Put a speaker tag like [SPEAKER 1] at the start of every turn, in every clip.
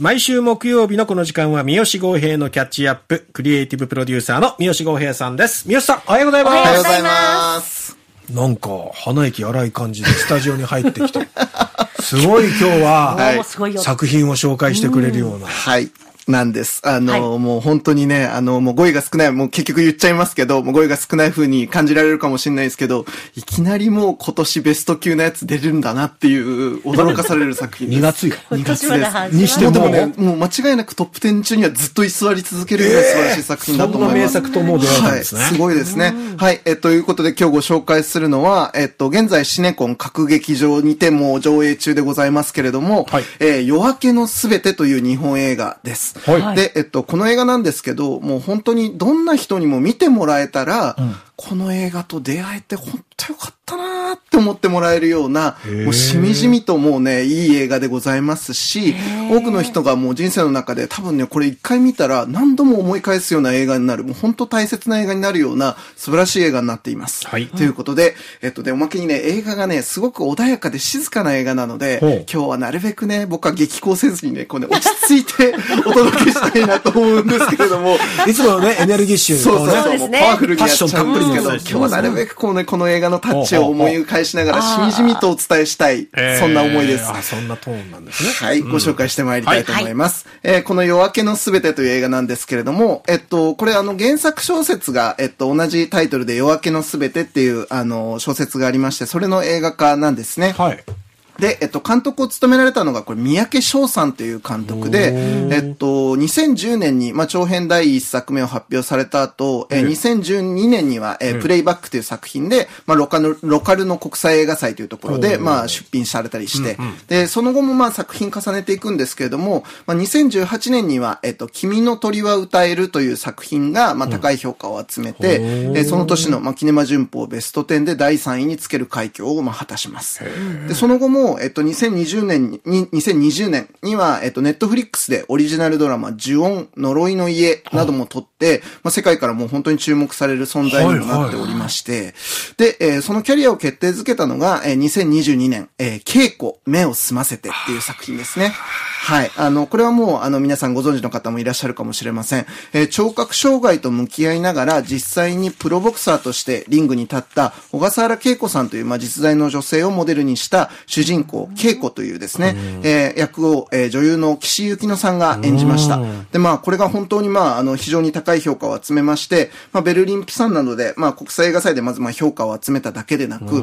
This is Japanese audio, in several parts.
[SPEAKER 1] 毎週木曜日のこの時間は三好豪平のキャッチアップ、クリエイティブプロデューサーの三好豪平さんです。三好さん、おはようございます。
[SPEAKER 2] おはようございます。
[SPEAKER 1] なんか、鼻息荒い感じでスタジオに入ってきて、すごい今日は。作品を紹介してくれるような。
[SPEAKER 2] はい。なんです。あの、
[SPEAKER 3] はい
[SPEAKER 2] もう本当にね、あの、もう語彙が少ない、もう結局言っちゃいますけど、もう語彙が少ない風に感じられるかもしれないですけど、いきなりもう今年ベスト級のやつ出るんだなっていう、驚かされる作品です。
[SPEAKER 1] 2月よ。
[SPEAKER 3] 今年まだ始まる
[SPEAKER 1] にしても
[SPEAKER 2] でもね、もう間違いなくトップ10中にはずっと居座り続けるぐらい素晴らしい作品だと思います。
[SPEAKER 1] そんな名作ともう出会えたんですね
[SPEAKER 2] はい、すごいですね。はい、えっと、いうことで今日ご紹介するのは、えっと、現在シネコン各劇場にてもう上映中でございますけれども、
[SPEAKER 1] はい
[SPEAKER 2] えー夜明けのすべてという日本映画です。
[SPEAKER 1] はい。
[SPEAKER 2] で、えっと、この映画なんですけど、もう本当にどんな人にも見てもらえたら、この映画と出会えて本当よかったなーって思ってもらえるような、もうしみじみともうね、いい映画でございますし、多くの人がもう人生の中で多分ね、これ一回見たら何度も思い返すような映画になる、もう本当大切な映画になるような素晴らしい映画になっています。
[SPEAKER 1] はい。
[SPEAKER 2] ということで、えっとね、おまけにね、映画がね、すごく穏やかで静かな映画なので、今日はなるべくね、僕は激高せずにね、こうね、落ち着いて お届けしたいなと思うんですけれども、
[SPEAKER 1] いつものね、エネルギッシュ
[SPEAKER 2] そうそうそう、
[SPEAKER 1] のね、
[SPEAKER 3] ですね。
[SPEAKER 2] もうパワフルにやっちゃう。
[SPEAKER 1] ッションたっぷりの
[SPEAKER 2] 今
[SPEAKER 1] やつ
[SPEAKER 2] 日はなるべくこうね、この映画のタッチを思い返しながら、しみじみとお伝えしたい、そんな思いです。
[SPEAKER 1] あ、そんなトーンなんですね。
[SPEAKER 2] はい、ご紹介してまいりたいと思います。えーこの夜明けのすべてという映画なんですけれども、えっと、これあの原作小説が、えっと、同じタイトルで夜明けのすべてっていう、あの、小説がありまして、それの映画化なんですね。
[SPEAKER 1] はい。
[SPEAKER 2] で、えっと、監督を務められたのが、これ、三宅翔さんという監督で、えっと、2010年に、まあ、長編第一作目を発表された後、えー2012年には、えープレイバックという作品で、まあ、ロカル、ロカルの国際映画祭というところで、まあ、出品されたりして、で、その後も、まあ、作品重ねていくんですけれども、まあ、2018年には、えっと、君の鳥は歌えるという作品が、まあ、高い評価を集めて、えー。その年の、まあ、キネマ旬報ベスト10で第3位につける快挙を、まあ、果たします。で、その後も、えっと、2020年に、2020年には、えっと、ネットフリックスでオリジナルドラマ、呪音、呪いの家なども撮って、まあ、世界からもう本当に注目される存在にもなっておりまして、で、えーそのキャリアを決定づけたのが、えー2022年、えー稽古、目を澄ませてっていう作品ですね。はい。あの、これはもう、あの、皆さんご存知の方もいらっしゃるかもしれません。えー聴覚障害と向き合いながら、実際にプロボクサーとしてリングに立った小笠原恵子さんという、まあ、実在の女性をモデルにした主人公、恵子というですね、えー役を、えー女優の岸由紀乃さんが演じました。で、まあ、これが本当に、まあ、あの、非常に高い評価を集めまして、まあ、ベルリン・ピサンなどで、まあ、国際映画祭でまず、まあ、評価を集めただけでなく、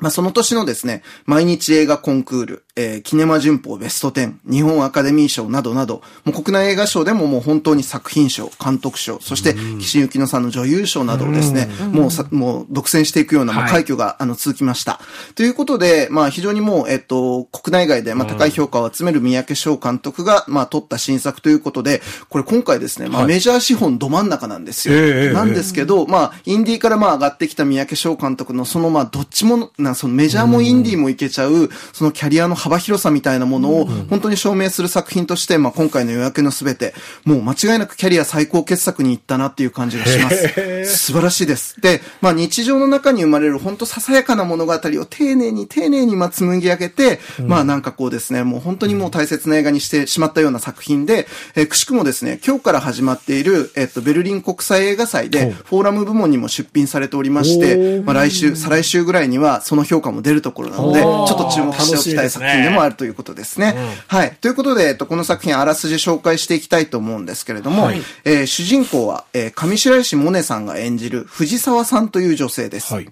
[SPEAKER 2] まあ、その年のですね、毎日映画コンクール、えー、キネマ旬報ベスト10、日本アカデミー賞などなど、もう国内映画賞でももう本当に作品賞、監督賞、そして岸由紀乃さんの女優賞などをですね、もうさ、もう独占していくような、まあ、
[SPEAKER 1] はい
[SPEAKER 2] 快挙が、あの、続きました。ということで、まあ、非常にもう、えっと、国内外で、まあ、高い評価を集める三宅翔監督が、まあ、撮った新作ということで、これ今回ですね、まあ、メジャー資本ど真ん中なんですよ。
[SPEAKER 1] ええ
[SPEAKER 2] なんですけど、まあ、インディーからまあ上がってきた三宅翔監督のそのまあ、どっちも、な、そのメジャーもインディーもいけちゃう、そのキャリアの幅広さみたいなものを本当に証明する作品として、まあ今回の夜明けのすべて、もう間違いなくキャリア最高傑作に行ったなっていう感じがします。素晴らしいです。で、まあ日常の中に生まれる本当ささやかな物語を丁寧に丁寧にまあ紡ぎ上げて、まあなんかこうですね、もう本当にもう大切な映画にしてしまったような作品で、えーくしくもですね、今日から始まっている、えっと、ベルリン国際映画祭で、フォーラム部門にも出品されておりまして、まあ来週、再来週ぐらいにはその評価も出るところなので、ちょっと注目しておきたい作品でもあるということですね。はい。ということで、えっと、この作品あらすじ紹介していきたいと思うんですけれども、
[SPEAKER 1] はい
[SPEAKER 2] えー主人公は、えー上白石萌音さんが演じる藤沢さんという女性です。
[SPEAKER 1] はい。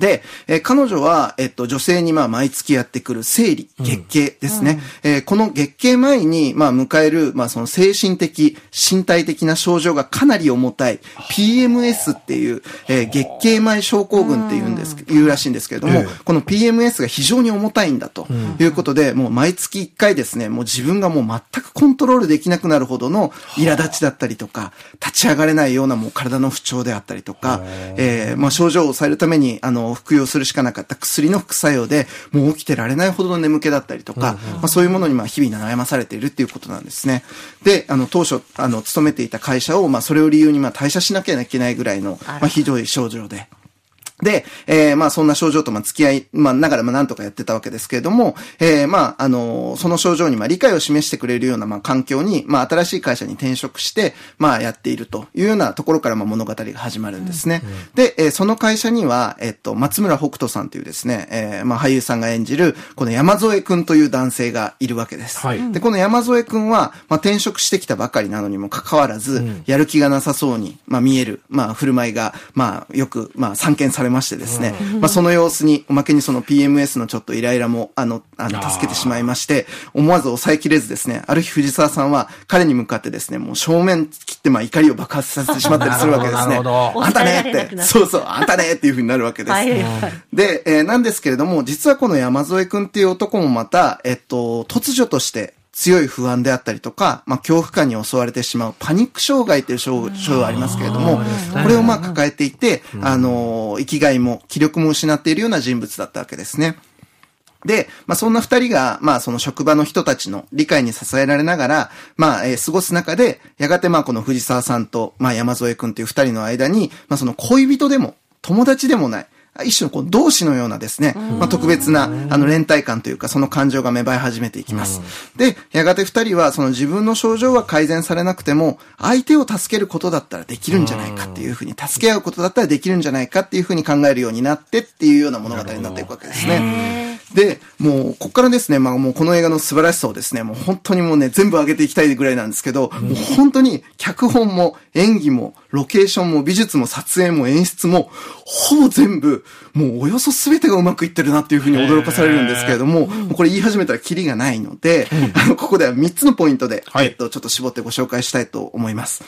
[SPEAKER 2] で、えー彼女は、えっと、女性にまあ毎月やってくる生理、月経ですね。えーこの月経前に、まあ迎える、まあその精神的、身体的な症状がかなり重たい、PMS っていう、えー月経前症候群っていうんです、いうらしいんですけれども、
[SPEAKER 1] ええ。
[SPEAKER 2] この PMS が非常に重たいんだということで、もう毎月1回ですね、もう自分がもう全くコントロールできなくなるほどの苛立ちだったりとか、立ち上がれないようなもう体の不調であったりとか、えーまあ症状を抑えるために、あの、服用するしかなかった薬の副作用で、もう起きてられないほどの眠気だったりとか、まあそういうものにまあ日々悩まされているっていうことなんですね。で、あの、当初、あの、勤めていた会社を、まあそれを理由にまあ退社しなきゃいけないぐらいの、まあひどい症状で。で、えー、まあそんな症状とまあ付き合い、まあながらまあなんとかやってたわけですけれども、えー、まああのー、その症状にまあ理解を示してくれるようなまあ環境に、まあ新しい会社に転職して、まあやっているというようなところからまあ物語が始まるんですね。うんうん、で、えー、その会社には、えっと、松村北斗さんというですね、えー、まあ俳優さんが演じる、この山添くんという男性がいるわけです。はい、で、この山添くんは、まあ転職してきたばかりなのにもかかわらず、うん、やる気がなさそうに、まあ見える、まあ振る舞いが、まあよく、まあ散見されましてですね、まあその様子に、おまけにその PMS のちょっとイライラも、あの、あの、助けてしまいまして、思わず抑えきれずですね、ある日藤沢さんは彼に向かってですね、もう正面切ってまあ怒りを爆発させてしまったりするわけですね。あんたねって、そうそう、あんたねっていうふうになるわけです。で、えー、なんですけれども、実はこの山添くんっていう男もまた、えっと、突如として強い不安であったりとか、まあ、恐怖感に襲われてしまうパニック障害という症状がありますけれども、これをまあ抱えていて、あの、生きがいも気力も失っているような人物だったわけですね。で、まあ、そんな二人が、まあ、その職場の人たちの理解に支えられながら、まあ、えー、過ごす中で、やがてまあ、この藤沢さんと、まあ、山添くんという二人の間に、まあ、その恋人でも、友達でもない、一種のこう同志のようなですね、まあ、特別なあの連帯感というかその感情が芽生え始めていきます。で、やがて二人はその自分の症状は改善されなくても相手を助けることだったらできるんじゃないかっていうふうに、助け合うことだったらできるんじゃないかっていうふうに考えるようになってっていうような物語になっていくわけですね。で、もう、こっからですね、まあもうこの映画の素晴らしさをですね、もう本当にもうね、全部上げていきたいぐらいなんですけど、もう本当に脚本も演技もロケーションも美術も撮影も演出も、ほぼ全部、もうおよそ全てがうまくいってるなっていうふうに驚かされるんですけれども、もうこれ言い始めたらキリがないので、あの、ここでは3つのポイントで、えっと、ちょっと絞ってご紹介したいと思います。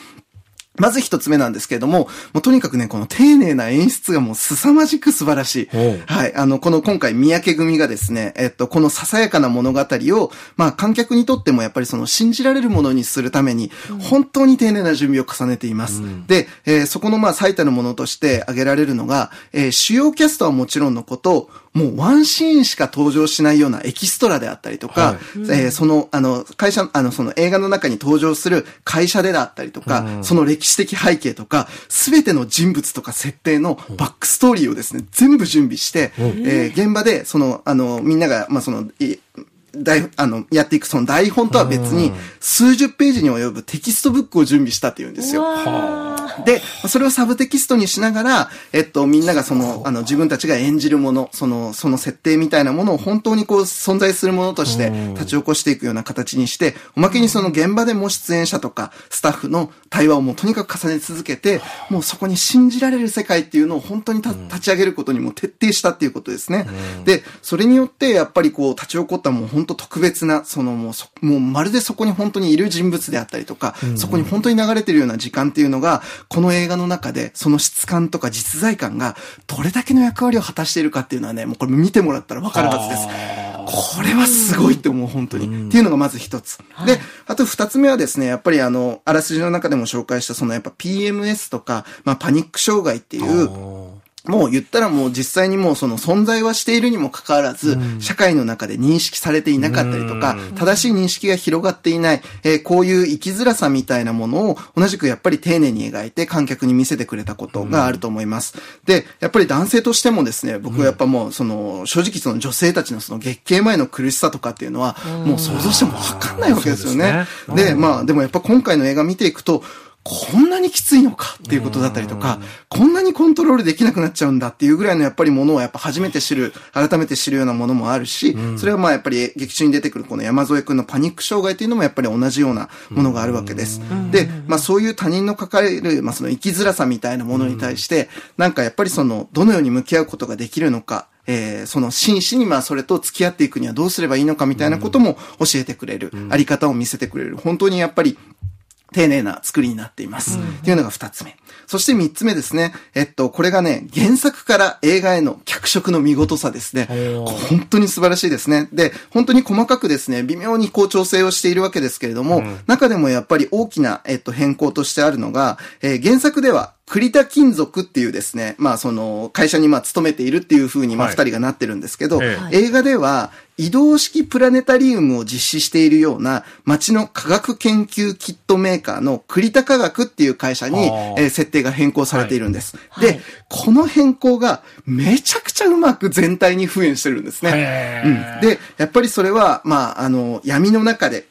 [SPEAKER 2] まず一つ目なんですけれども、もうとにかくね、この丁寧な演出がもう凄まじく素晴らしい。はい。あの、この今回三宅組がですね、えっと、このささやかな物語を、まあ観客にとってもやっぱりその信じられるものにするために、本当に丁寧な準備を重ねています。うん、で、えー、そこのまあ最たるものとして挙げられるのが、えー、主要キャストはもちろんのこと、もうワンシーンしか登場しないようなエキストラであったりとか、はい、えー、その、あの、会社、あの、その映画の中に登場する会社でだったりとか、うん、その歴史的背景とか、すべての人物とか設定のバックストーリーをですね、全部準備して、うん、えー、現場で、その、あの、みんなが、まあ、その、台、あの、やっていくその台本とは別に、数十ページに及ぶテキストブックを準備したっていうんですよ。で、それをサブテキストにしながら、えっと、みんながその、あ。の、自分たちが演じるもの、その、その設定みたいなものを本当にこう、存在するものとして立ち起こしていくような形にして、おまけにその現場でも出演者とか、スタッフの対話をもうとにかく重ね続けて、もうそこに信じられる世界っていうのを本当に立ち上げることにも徹底したっていうことですね。で、それによって、やっぱりこう、立ち起こったもう本当特別な、そのもうそ、もうまるでそこに本当にいる人物であったりとか、そこに本当に流れてるような時間っていうのが、この映画の中で、その質感とか実在感が、どれだけの役割を果たしているかっていうのはね、もうこれ見てもらったらわかるはずです。これはすごいって思う、本当に。っていうのがまず一つ。で、あと二つ目はですね、やっぱりあの、あらすじの中でも紹介した、そのやっぱ PMS とか、まあパニック障害っていう、もう言ったらもう実際にもうその存在はしているにもかかわらず、うん、社会の中で認識されていなかったりとか、正しい認識が広がっていない、えー、こういう生きづらさみたいなものを同じくやっぱり丁寧に描いて観客に見せてくれたことがあると思います。で、やっぱり男性としてもですね、僕はやっぱもうその、正直その女性たちのその月経前の苦しさとかっていうのは、もう想像してもわかんないわけですよね。でねで、まあでもやっぱ今回の映画見ていくと、こんなにきついのかっていうことだったりとか、こんなにコントロールできなくなっちゃうんだっていうぐらいのやっぱりものをやっぱ初めて知る、改めて知るようなものもあるし、それはまあやっぱり劇中に出てくるこの山添くんのパニック障害っていうのもやっぱり同じようなものがあるわけです。で、まあそういう他人の抱える、まあその生きづらさみたいなものに対して、なんかやっぱりその、どのように向き合うことができるのか、えー、その真摯にまあそれと付き合っていくにはどうすればいいのかみたいなことも教えてくれる、あり方を見せてくれる、本当にやっぱり丁寧な作りになっています。っていうのが二つ目。そして三つ目ですね。えっと、これがね、原作から映画への脚色の見事さですね。本当に素晴らしいですね。で、本当に細かくですね、微妙にこう調整をしているわけですけれども、うん、中でもやっぱり大きな、えっと、変更としてあるのが、えー、原作では栗田金属っていうですね、まあその会社にまあ勤めているっていうふうにまあ二人がなってるんですけど、はい、映画では移動式プラネタリウムを実施しているような町の科学研究キットメーカーの栗田科学っていう会社に、えー、設定が変更されているんです。はい、で、この変更がめちゃくちゃうまく全体に敷衍してるんですね。うん、で、やっぱりそれは、まあ、あの、闇の中で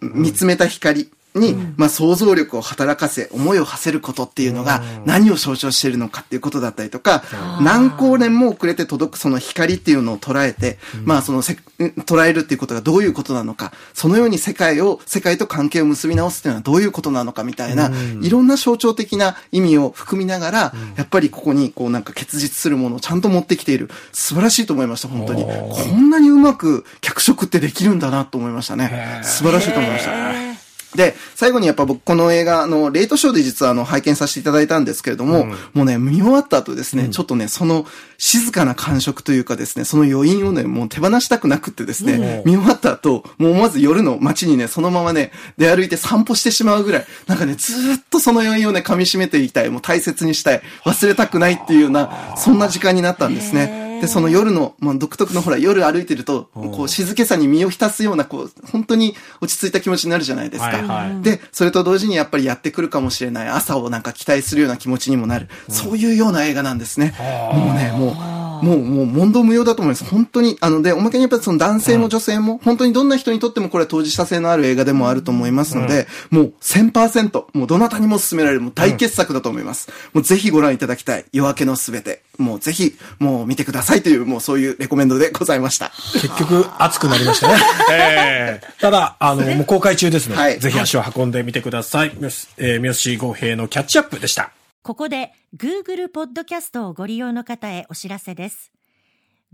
[SPEAKER 2] 見つめた光、に、まあ、想像力を働かせ、思いを馳せることっていうのが何を象徴しているのかっていうことだったりとか、何光年も遅れて届くその光っていうのを捉えて、まあ、そのせ、捉えるっていうことがどういうことなのか、そのように世界を、世界と関係を結び直すっていうのはどういうことなのかみたいな、いろんな象徴的な意味を含みながら、やっぱりここにこうなんか結実するものをちゃんと持ってきている。素晴らしいと思いました、本当に。こんなにうまく脚色ってできるんだなと思いましたね。素晴らしいと思いました。で、最後にやっぱ僕この映画、あの、レイトショーで実はあの、拝見させていただいたんですけれども、うん、もうね、見終わった後ですね、うん、ちょっとね、その静かな感触というかですね、その余韻をね、もう手放したくなくってですね、見終わった後、もうまず夜の街にね、そのままね、出歩いて散歩してしまうぐらい、なんかね、ずっとその余韻をね、噛み締めていきたい、もう大切にしたい、忘れたくないっていうような、そんな時間になったんですね。で、その夜の、まあ、独特のほら、夜歩いてると、こう、静けさに身を浸すような、こう、本当に落ち着いた気持ちになるじゃないですか。はいはい、で、それと同時にやっぱりやってくるかもしれない朝をなんか期待するような気持ちにもなる。そういうような映画なんですね。もうね、もう、もう、もう、問答無用だと思います。本当に、あの、で、おまけにやっぱりその男性も女性も、本当にどんな人にとってもこれは当事者性のある映画でもあると思いますので、もう1000%、もうどなたにも勧められる、もう大傑作だと思います。もうぜひご覧いただきたい。夜明けのすべて。もうぜひ、もう見てくださいという、もうそういうレコメンドでございました。
[SPEAKER 1] 結局、熱くなりましたね。ええー、ただ、あの、もう公開中ですので、はい、ぜひ足を運んでみてください。えー、三好豪平のキャッチアップでした。
[SPEAKER 3] ここで Google ポッドキャストをご利用の方へお知らせです。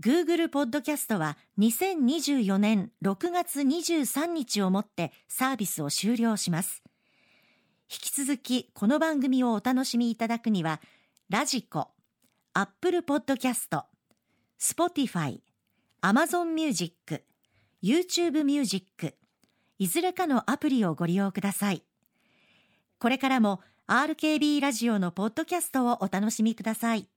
[SPEAKER 3] Google ポッドキャストは2024年6月23日をもってサービスを終了します。引き続きこの番組をお楽しみいただくには、radiko、Apple ポッドキャスト、 Spotify、 Amazon Music、YouTube Music、いずれかのアプリをご利用ください。これからも RKB ラジオのポッドキャストをお楽しみください。